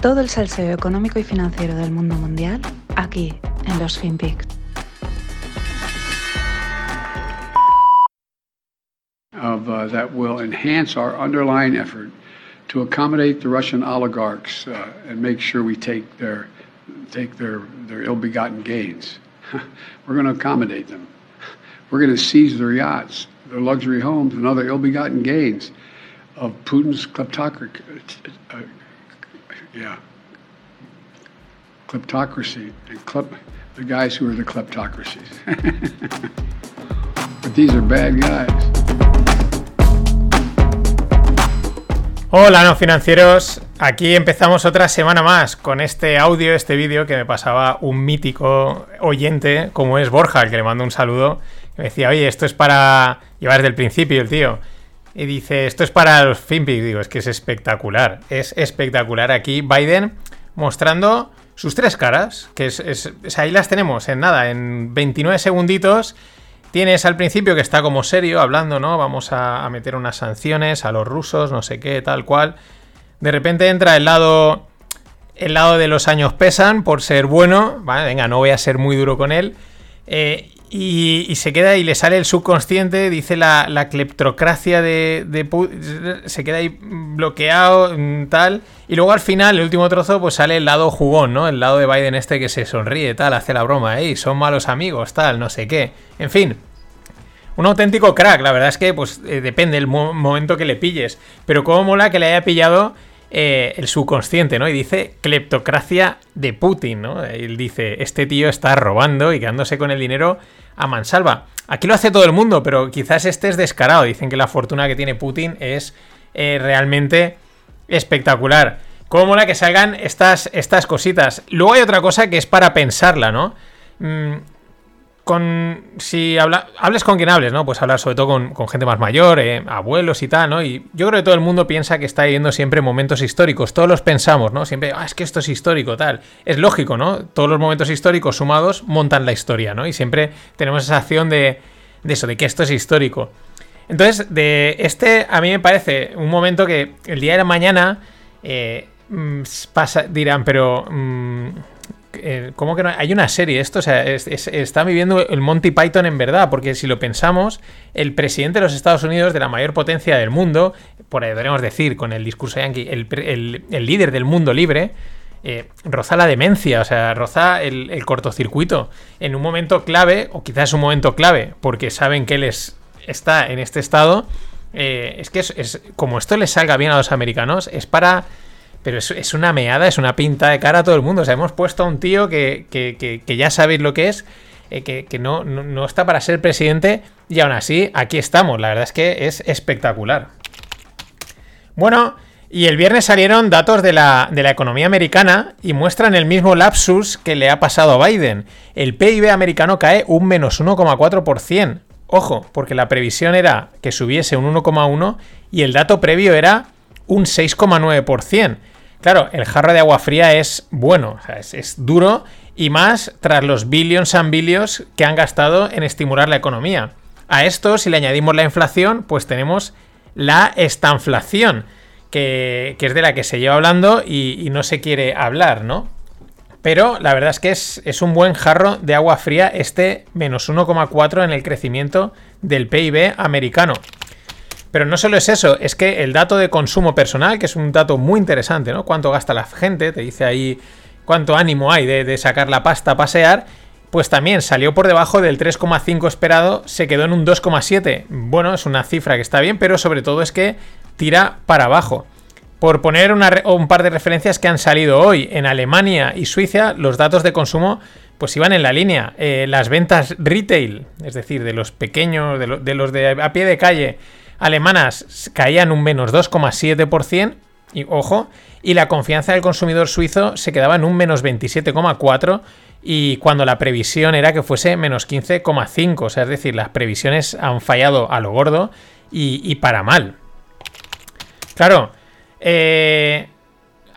Todo el salseo económico y financiero del mundo mundial aquí en los FinPix. Of, uh, that will enhance our underlying effort to accommodate the Russian oligarchs uh, and make sure we take their take their their ill-begotten gains. We're going to accommodate them. We're going to seize their yachts, their luxury homes, and other ill-begotten gains of Putin's kleptocracy. Uh, yeah, kleptocracy and klep, the guys who are the kleptocracies. but these are bad guys. Hola, no financieros. Aquí empezamos otra semana más con este audio, este vídeo que me pasaba un mítico oyente como es Borja, al que le mando un saludo. me decía, oye, esto es para llevar desde el principio el tío. Y dice, esto es para los FinPix. Digo, es que es espectacular. Es espectacular aquí Biden mostrando sus tres caras, que es, ahí las tenemos en nada, en 29 segunditos. Tienes al principio que está como serio hablando, ¿no? Vamos a, meter unas sanciones a los rusos, no sé qué, tal cual. De repente entra el lado. El lado de los años pesan por ser bueno. Venga, no voy a ser muy duro con él. Eh, y, se queda y le sale el subconsciente, dice la, la cleptocracia de, de, Se queda ahí bloqueado, mm, tal. Y luego al final, el último trozo, pues sale el lado jugón, ¿no? El lado de Biden este que se sonríe, tal, hace la broma, ¿eh? Son malos amigos, tal, no sé qué. En fin. Un auténtico crack, la verdad es que pues eh, depende del momento que le pilles. Pero cómo mola que le haya pillado eh, el subconsciente, ¿no? Y dice cleptocracia de Putin, ¿no? Él dice, este tío está robando y quedándose con el dinero a mansalva. Aquí lo hace todo el mundo, pero quizás este es descarado. Dicen que la fortuna que tiene Putin es eh, realmente espectacular. Cómo mola que salgan estas, estas cositas. Luego hay otra cosa que es para pensarla, ¿no? Mm, con si hables con quien hables, ¿no? Pues hablar sobre todo con, gente más mayor, eh, abuelos y tal, ¿no? Y yo creo que todo el mundo piensa que está viviendo siempre momentos históricos. Todos los pensamos, ¿no? Siempre, ah, es que esto es histórico, tal. Es lógico, ¿no? Todos los momentos históricos sumados montan la historia, ¿no? Y siempre tenemos esa acción de, de eso, de que esto es histórico. Entonces, de este, a mí me parece un momento que el día de la mañana eh, mm, pasa, dirán, pero. Mm, eh, ¿Cómo que no? Hay una serie, esto, o sea, está viviendo el Monty Python en verdad, porque si lo pensamos, el presidente de los Estados Unidos, de la mayor potencia del mundo, por ahí podríamos decir, con el discurso yankee, el, líder del mundo libre, eh, roza la demencia, o sea, roza el, cortocircuito en un momento clave, o quizás un momento clave, porque saben que él está en este estado. Eh, es que es, como esto les salga bien a los americanos, es para pero es, una meada, es una pinta de cara a todo el mundo. O sea, hemos puesto a un tío que, ya sabéis lo que es, eh, que, no, está para ser presidente, y aún así, aquí estamos. La verdad es que es espectacular. Bueno, y el viernes salieron datos de la, de la economía americana y muestran el mismo lapsus que le ha pasado a Biden. El PIB americano cae un menos 1,4%. Ojo, porque la previsión era que subiese un 1,1 y el dato previo era un 6,9%. Claro, el jarro de agua fría es bueno, es, duro y más tras los billions and billions que han gastado en estimular la economía. A esto, si le añadimos la inflación, pues tenemos la estanflación, que, es de la que se lleva hablando y, no se quiere hablar, ¿no? Pero la verdad es que es, es un buen jarro de agua fría este menos 1,4 en el crecimiento del PIB americano. Pero no solo es eso, es que el dato de consumo personal, que es un dato muy interesante, ¿no? Cuánto gasta la gente, te dice ahí cuánto ánimo hay de, sacar la pasta a pasear, pues también salió por debajo del 3,5 esperado, se quedó en un 2,7. Bueno, es una cifra que está bien, pero sobre todo es que tira para abajo. Por poner un par de referencias que han salido hoy, en Alemania y Suiza, los datos de consumo pues iban en la línea. Eh, las ventas retail, es decir, de los pequeños, de los de a pie de calle, alemanas caían un menos 2,7%, y ojo, y la confianza del consumidor suizo se quedaba en un menos 27,4%, y cuando la previsión era que fuese menos 15,5%, o sea, es decir, las previsiones han fallado a lo gordo y, para mal. Claro, eh,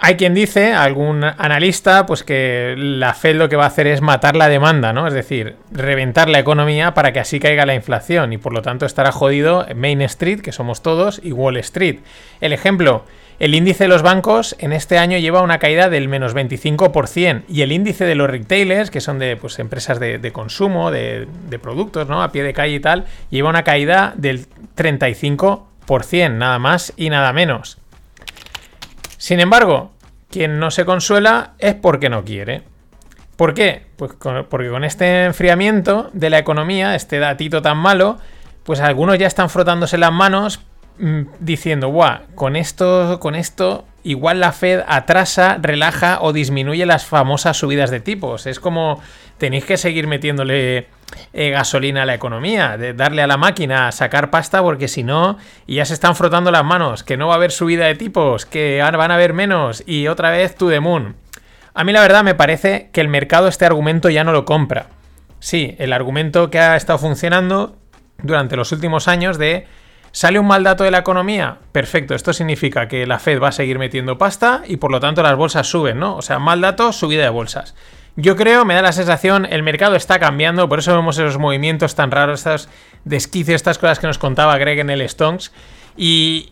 hay quien dice, algún analista, pues que la Fed lo que va a hacer es matar la demanda, ¿no? Es decir, reventar la economía para que así caiga la inflación y por lo tanto estará jodido Main Street, que somos todos, y Wall Street. El ejemplo, El índice de los bancos en este año lleva una caída del menos 25% y el índice de los retailers, que son de pues, empresas de, consumo, de, de, productos, ¿no? A pie de calle y tal, lleva una caída del 35%, nada más y nada menos. Sin embargo, quien no se consuela es porque no quiere. ¿Por qué? Pues porque con este enfriamiento de la economía, este datito tan malo, pues algunos ya están frotándose las manos mm, diciendo, guau, con esto, con esto, igual la Fed atrasa, relaja o disminuye las famosas subidas de tipos. Es como tenéis que seguir metiéndole eh, gasolina a la economía, de darle a la máquina a sacar pasta, porque si no, ya se están frotando las manos, que no va a haber subida de tipos, que van a haber menos, y otra vez to the moon. A mí la verdad me parece que el mercado este argumento ya no lo compra. Sí, el argumento que ha estado funcionando durante los últimos años de ¿Sale un mal dato de la economía? Perfecto, esto significa que la Fed va a seguir metiendo pasta y por lo tanto las bolsas suben, ¿no? O sea, mal dato, subida de bolsas. Yo creo, me da la sensación, el mercado está cambiando, por eso vemos esos movimientos tan raros, estos desquicios, estas cosas que nos contaba Greg en el Stonks. Y,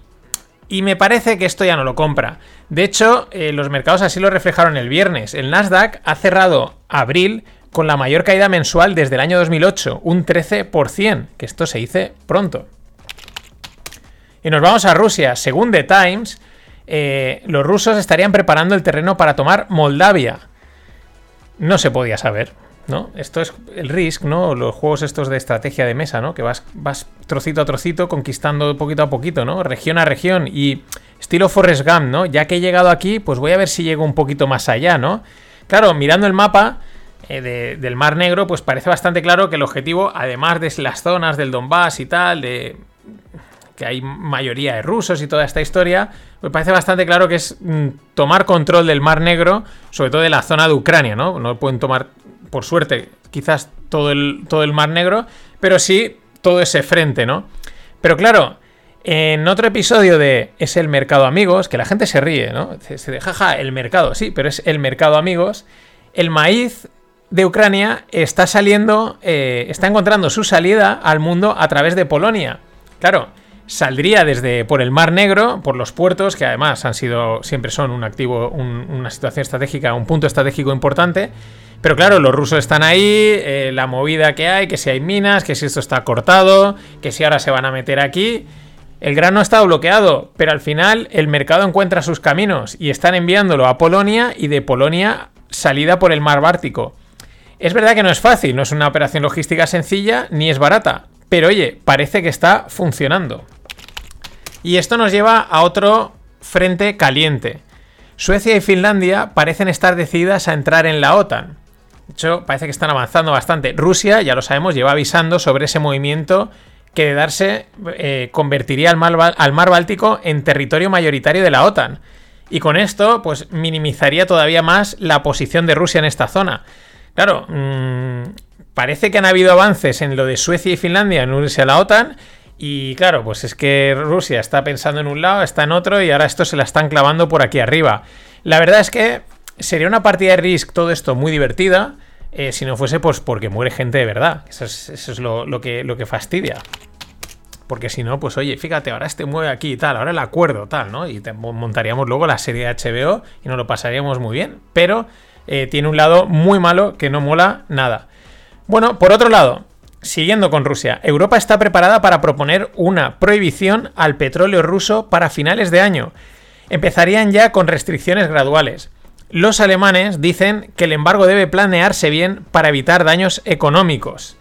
y me parece que esto ya no lo compra. De hecho, eh, los mercados así lo reflejaron el viernes. El Nasdaq ha cerrado abril con la mayor caída mensual desde el año 2008, un 13%, que esto se dice pronto. Y nos vamos a Rusia. Según The Times, eh, los rusos estarían preparando el terreno para tomar Moldavia. No se podía saber. ¿no? Esto es el Risk, ¿no? Los juegos estos de estrategia de mesa, ¿no? Que vas, vas trocito a trocito conquistando poquito a poquito, ¿no? Región a región y estilo Forrest Gump, ¿no? Ya que he llegado aquí, pues voy a ver si llego un poquito más allá, ¿no? Claro, mirando el mapa eh, del Mar Negro, pues parece bastante claro que el objetivo, además de las zonas del Donbass y tal, de que hay mayoría de rusos y toda esta historia, me parece bastante claro que es mm, tomar control del Mar Negro, sobre todo de la zona de Ucrania, ¿no? No pueden tomar por suerte, quizás todo el, todo el Mar Negro, pero sí todo ese frente, ¿no? Pero claro, en otro episodio de Es el mercado amigos, que la gente se ríe, ¿no? Se, deja, jaja, el mercado, sí, pero es el mercado amigos. El maíz de Ucrania está saliendo, eh, está encontrando su salida al mundo a través de Polonia. Claro, saldría desde por el Mar Negro, por los puertos, que además han sido, siempre son un activo, una situación estratégica, un punto estratégico importante. Pero claro, los rusos están ahí, eh, la movida que hay, que si hay minas, que si esto está cortado, que si ahora se van a meter aquí. El grano estado bloqueado, pero al final el mercado encuentra sus caminos y están enviándolo a Polonia y de Polonia salida por el mar Báltico. Es verdad que no es fácil, no es una operación logística sencilla ni es barata, pero oye, parece que está funcionando. Y esto nos lleva a otro frente caliente. Suecia y Finlandia parecen estar decididas a entrar en la OTAN. De hecho, parece que están avanzando bastante. Rusia, ya lo sabemos, lleva avisando sobre ese movimiento que de darse eh, convertiría al mar, al mar Báltico en territorio mayoritario de la OTAN. Y con esto, pues minimizaría todavía más la posición de Rusia en esta zona. Claro, mmm, parece que han habido avances en lo de Suecia y Finlandia en unirse a la OTAN. Y claro, pues es que Rusia está pensando en un lado, está en otro y ahora esto se la están clavando por aquí arriba. La verdad es que sería una partida de Risk todo esto muy divertida. Eh, si no fuese pues porque muere gente de verdad. Eso es, lo, que, lo que fastidia. Porque si no, pues oye, fíjate, ahora este mueve aquí y tal, ahora el acuerdo tal, ¿no? Y montaríamos luego la serie de HBO y nos lo pasaríamos muy bien. Pero eh, tiene un lado muy malo que no mola nada. Bueno, por otro lado, siguiendo con Rusia, Europa está preparada para proponer una prohibición al petróleo ruso para finales de año. Empezarían ya con restricciones graduales. Los alemanes dicen que el embargo debe planearse bien para evitar daños económicos.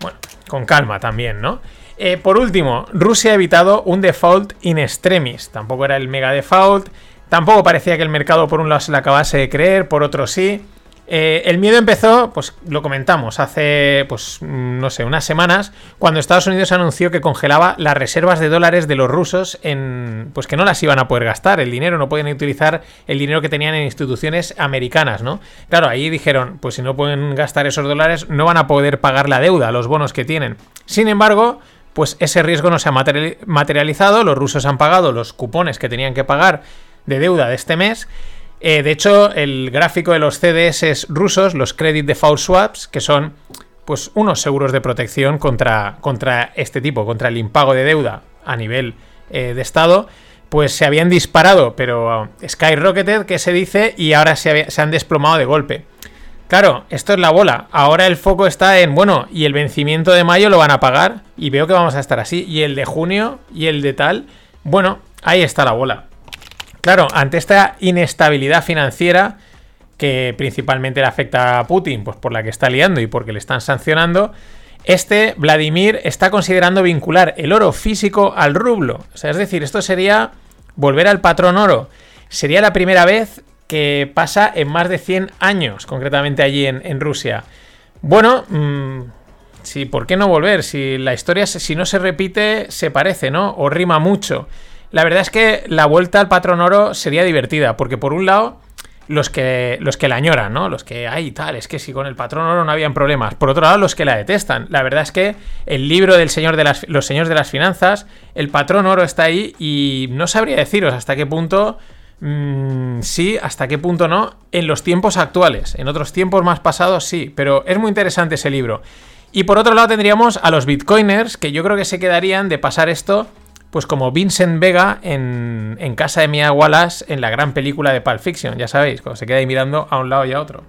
Bueno, con calma también, ¿no? Eh, por último, Rusia ha evitado un default in extremis. Tampoco era el mega default. Tampoco parecía que el mercado por un lado se le acabase de creer, por otro sí. Eh, el miedo empezó, pues lo comentamos, hace, pues no sé, unas semanas, cuando Estados Unidos anunció que congelaba las reservas de dólares de los rusos en, pues que no las iban a poder gastar, el dinero, no pueden utilizar el dinero que tenían en instituciones americanas, ¿no? Claro, ahí dijeron, pues si no pueden gastar esos dólares, no van a poder pagar la deuda, los bonos que tienen. Sin embargo, pues ese riesgo no se ha materializado, los rusos han pagado los cupones que tenían que pagar de deuda de este mes eh, de hecho, el gráfico de los CDS rusos, los Credit Default Swaps, que son pues unos seguros de protección contra, contra este tipo, contra el impago de deuda a nivel eh, de Estado, pues se habían disparado, pero skyrocketed, que se dice, y ahora se han desplomado de golpe. Claro, esto es la bola. Ahora el foco está en, bueno, y el vencimiento de mayo lo van a pagar, y veo que vamos a estar así, y el de junio, y el de tal, bueno, ahí está la bola. Claro, ante esta inestabilidad financiera, que principalmente le afecta a Putin, pues por la que está liando y porque le están sancionando, este Vladimir está considerando vincular el oro físico al rublo. O sea, es decir, esto sería volver al patrón oro. Sería la primera vez que pasa en más de 100 años, concretamente allí en, Rusia. Bueno, mm, sí, ¿por qué no volver? Si la historia, si no se repite, se parece, ¿no? O rima mucho. La verdad es que la vuelta al patrón oro sería divertida, porque por un lado los que, los que la añoran, ¿no? Los que, ay, tal, es que si con el patrón oro no habían problemas. Por otro lado, los que la detestan. La verdad es que el libro del señor de las, los señores de las finanzas, el patrón oro está ahí y no sabría deciros hasta qué punto mm, sí, hasta qué punto no, en los tiempos actuales. En otros tiempos más pasados sí, pero es muy interesante ese libro. Y por otro lado tendríamos a los bitcoiners, que yo creo que se quedarían de pasar esto pues como Vincent Vega en, casa de Mia Wallace en la gran película de Pulp Fiction, ya sabéis, cuando se queda ahí mirando a un lado y a otro.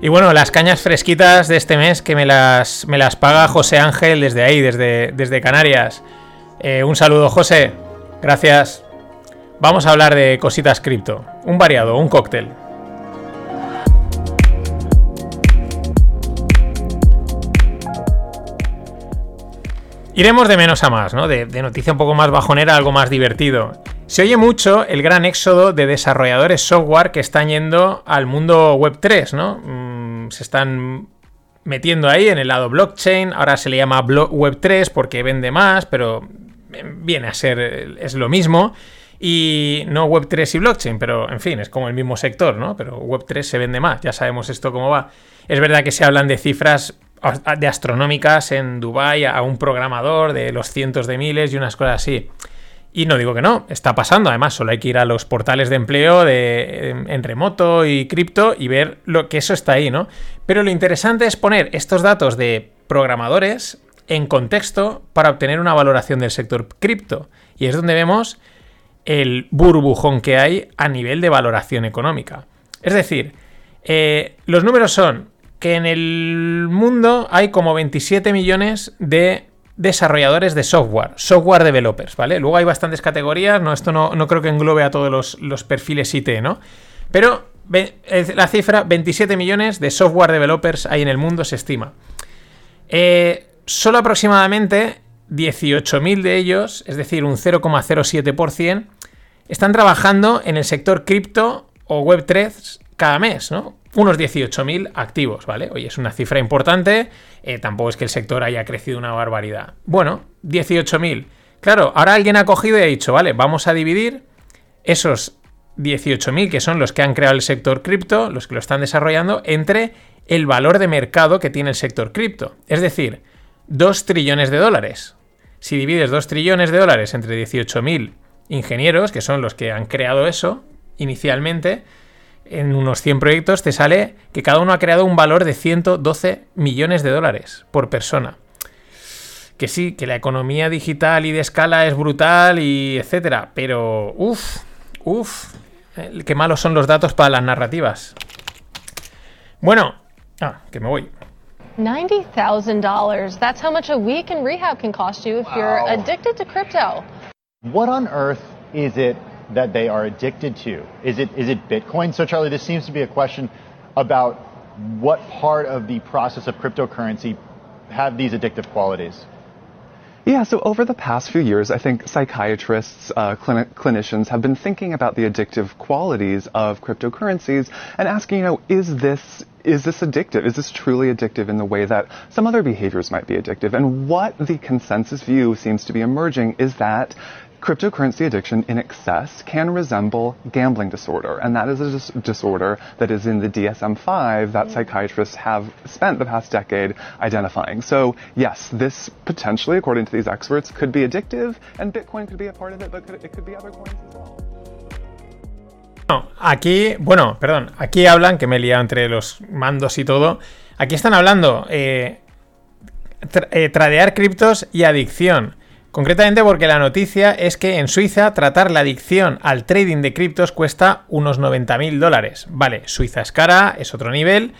Y bueno, las cañas fresquitas de este mes que me las, me las paga José Ángel desde ahí, desde, desde Canarias. Eh, un saludo, José. Gracias. Vamos a hablar de cositas cripto. Un variado, un cóctel. Iremos de menos a más, ¿no? De, noticia un poco más bajonera, algo más divertido. Se oye mucho el gran éxodo de desarrolladores software que están yendo al mundo web 3, ¿no? Mm, se están metiendo ahí en el lado blockchain, ahora se le llama web 3 porque vende más, pero viene a ser, es lo mismo. Y no web 3 y blockchain, pero en fin, es como el mismo sector, ¿no? Pero web 3 se vende más, ya sabemos esto cómo va. Es verdad que se hablan de cifras de astronómicas en Dubai a un programador de los cientos de miles y unas cosas así. Y no digo que no, está pasando. Además, solo hay que ir a los portales de empleo de, en, remoto y cripto y ver lo que eso está ahí, ¿no? Pero lo interesante es poner estos datos de programadores en contexto para obtener una valoración del sector cripto. Y es donde vemos el burbujón que hay a nivel de valoración económica. Es decir, eh, los números son que en el mundo hay como 27 millones de desarrolladores de software, software developers, ¿vale? Luego hay bastantes categorías, no, esto no, creo que englobe a todos los, perfiles IT, ¿no? Pero la cifra, 27 millones de software developers hay en el mundo, se estima. Eh, solo aproximadamente 18.000 de ellos, es decir, un 0,07%, están trabajando en el sector cripto o Web3 cada mes, ¿no? unos 18.000 activos, ¿vale? Oye, es una cifra importante, eh, tampoco es que el sector haya crecido una barbaridad. Bueno, 18.000. Claro, ahora alguien ha cogido y ha dicho, vale, vamos a dividir esos 18.000 que son los que han creado el sector cripto, los que lo están desarrollando, entre el valor de mercado que tiene el sector cripto. Es decir, 2 trillones de dólares. Si divides 2 trillones de dólares entre 18.000 ingenieros, que son los que han creado eso inicialmente, en unos 100 proyectos te sale que cada uno ha creado un valor de 112 millones de dólares por persona. Que sí, que la economía digital y de escala es brutal y etcétera, pero uff, uff, qué malos son los datos para las narrativas. Bueno, ah, que me voy. $90,000. That's how much a week in rehab can cost you if you're addicted to crypto. What on earth is it that they are addicted to? Is it is it Bitcoin? So Charlie, this seems to be a question about what part of the process of cryptocurrency have these addictive qualities. Yeah, so over the past few years, I think psychiatrists, uh, clinicians have been thinking about the addictive qualities of cryptocurrencies and asking, you know, is this is this addictive? Is this truly addictive in the way that some other behaviors might be addictive? And what the consensus view seems to be emerging is that cryptocurrency addiction in excess can resemble gambling disorder, and that is a dis- disorder that is in the DSM-5 that psychiatrists have spent the past decade identifying. So yes, this potentially, according to these experts, could be addictive, and Bitcoin could be a part of it, but could, it could be other coins as well. aquí, bueno, perdón, aquí hablan, que me he liado entre los mandos y todo, aquí están hablando, eh, tra- eh, tradear criptos y adicción. Concretamente porque la noticia es que en Suiza tratar la adicción al trading de criptos cuesta unos 90.000 dólares. Vale, Suiza es cara, es otro nivel,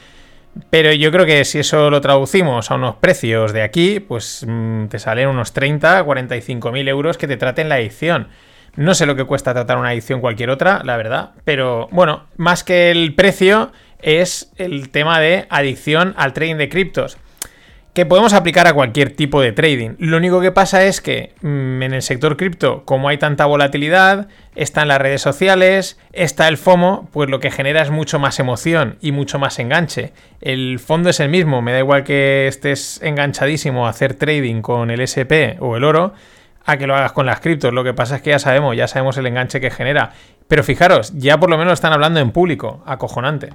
pero yo creo que si eso lo traducimos a unos precios de aquí, pues mm, te salen unos 30, 45 mil euros que te traten la adicción. No sé lo que cuesta tratar una adicción cualquier otra, la verdad, pero bueno, más que el precio es el tema de adicción al trading de criptos que podemos aplicar a cualquier tipo de trading. Lo único que pasa es que mm, en el sector cripto, como hay tanta volatilidad, están las redes sociales, está el FOMO, pues lo que genera es mucho más emoción y mucho más enganche. El fondo es el mismo, me da igual que estés enganchadísimo a hacer trading con el SP o el oro, a que lo hagas con las criptos. Lo que pasa es que ya sabemos, ya sabemos el enganche que genera. Pero fijaros, ya por lo menos están hablando en público, acojonante.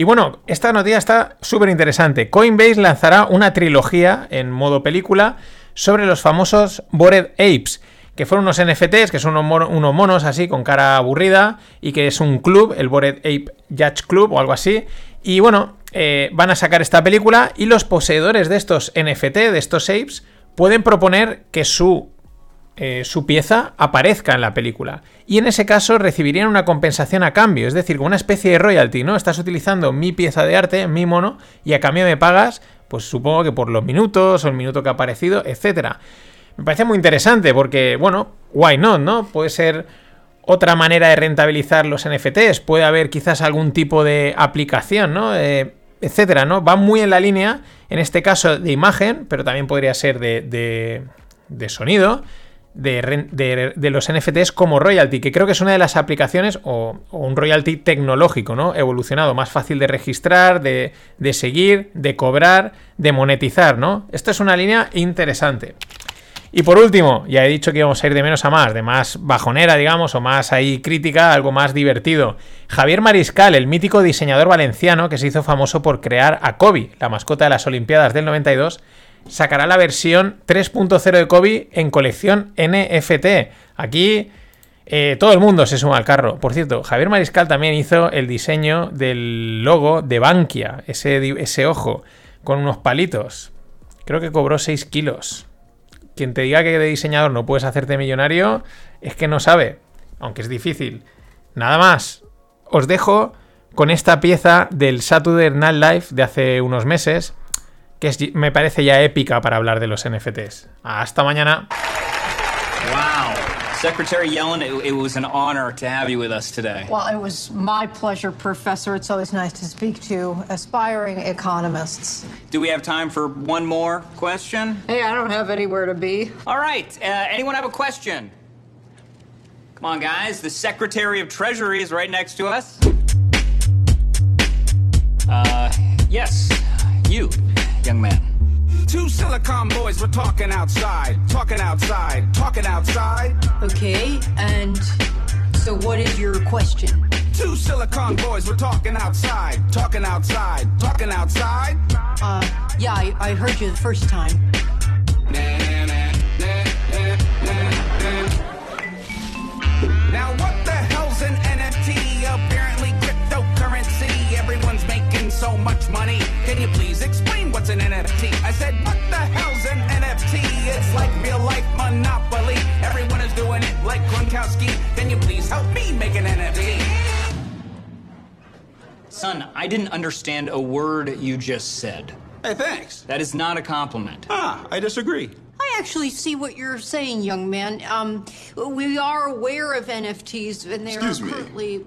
Y bueno, esta noticia está súper interesante. Coinbase lanzará una trilogía en modo película sobre los famosos Bored Apes, que fueron unos NFTs, que son unos, mono- unos monos así con cara aburrida y que es un club, el Bored Ape Judge Club o algo así. Y bueno, eh, van a sacar esta película y los poseedores de estos NFT, de estos apes, pueden proponer que su eh, su pieza aparezca en la película. Y en ese caso recibirían una compensación a cambio, es decir, una especie de royalty, ¿no? Estás utilizando mi pieza de arte, mi mono, y a cambio me pagas, pues supongo que por los minutos o el minuto que ha aparecido, etcétera. Me parece muy interesante porque, bueno, why not, ¿no? Puede ser otra manera de rentabilizar los NFTs, puede haber quizás algún tipo de aplicación, ¿no? Eh, etcétera, ¿no? Va muy en la línea, en este caso, de imagen, pero también podría ser de, de sonido, de, los NFTs como royalty, que creo que es una de las aplicaciones o, o un royalty tecnológico, ¿no? Evolucionado, más fácil de registrar, de, de seguir, de cobrar, de monetizar, ¿no? Esto es una línea interesante. Y por último, ya he dicho que íbamos a ir de menos a más, de más bajonera, digamos, o más ahí crítica, algo más divertido. Javier Mariscal, el mítico diseñador valenciano que se hizo famoso por crear a Kobe, la mascota de las Olimpiadas del 92, sacará la versión 3.0 de Kobe en colección NFT. Aquí eh, todo el mundo se suma al carro. Por cierto, Javier Mariscal también hizo el diseño del logo de Bankia, ese, ojo, con unos palitos. Creo que cobró 6 kilos. Quien te diga que de diseñador no puedes hacerte millonario es que no sabe, aunque es difícil. Nada más, os dejo con esta pieza del Saturday Night Live de hace unos meses, que es- me parece ya épica para hablar de los NFTs. Hasta mañana. Wow. Secretary Yellen, it, it was an honor to have you with us today. Well, it was my pleasure, Professor. It's always nice to speak to aspiring economists. Do we have time for one more question? Hey, I don't have anywhere to be. All right. Uh, anyone have a question? Come on, guys. The Secretary of Treasury is right next to us. Uh, yes. You, young man. Two silicon boys were talking outside, talking outside, talking outside. Okay, and so what is your question? Two silicon boys were talking outside, talking outside, talking outside. Uh, yeah, I, I heard you the first time. An NFT? I said, what the hell's an NFT? It's like real life Monopoly. Everyone is doing it like Gronkowski. Can you please help me make an NFT? Son, I didn't understand a word you just said. Hey, thanks. That is not a compliment. Ah, I disagree. I actually see what you're saying, young man. Um, we are aware of NFTs, and they Excuse are me. currently.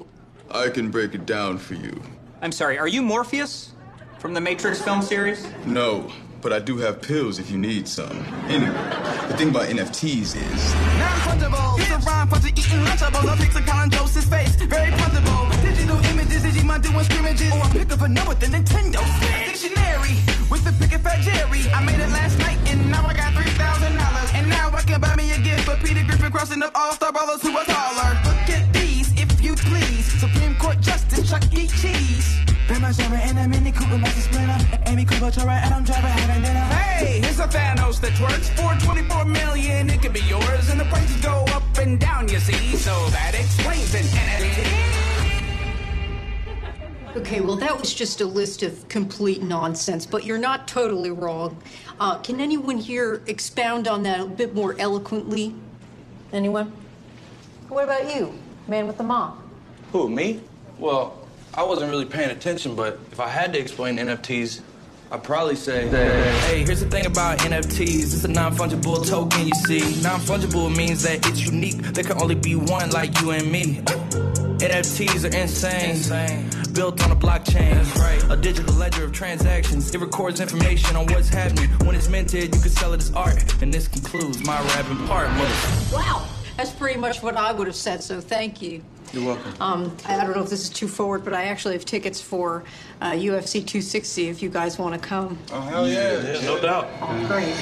I can break it down for you. I'm sorry, are you Morpheus? From the Matrix film series? No, but I do have pills if you need some. Anyway, the thing about NFTs is Non-fungible. It's a rhyme for eating Lunchables. I fix a Colin Joseph's face. Very punchable. Digital images, Digimon doing scrimmages. Or I pick up a number the Nintendo Switch. Dictionary with the pick fat Jerry. I made it last night and now I got three thousand dollars. And now I can buy me a gift for Peter Griffin crossing up all star ballers who are taller. Look at these, if you please. Supreme Court Justice Chuck. Cheese. Bama Jabba and a Mini Cooper Master Splinter. Amy Cooper, Tora, Adam Driver having dinner. Hey, here's a Thanos that works for 24 million. It could be yours, and the prices go up and down, you see. So that explains an NFT. Okay, well, that was just a list of complete nonsense, but you're not totally wrong. Uh, can anyone here expound on that a bit more eloquently? Anyone? What about you, man with the mop? Who, me? Well, I wasn't really paying attention, but if I had to explain NFTs, I'd probably say Hey, here's the thing about NFTs. It's a non-fungible token, you see. Non-fungible means that it's unique. There can only be one like you and me. NFTs are insane. insane. Built on a blockchain. That's right. A digital ledger of transactions. It records information on what's happening. When it's minted, you can sell it as art. And this concludes my rapping part, mother. Wow, that's pretty much what I would have said, so thank you. You're welcome. Um, I I don't know if this is too forward, but I actually have tickets for uh, UFC 260 if you guys want to come. Oh, hell yeah. Yeah, no doubt. Great.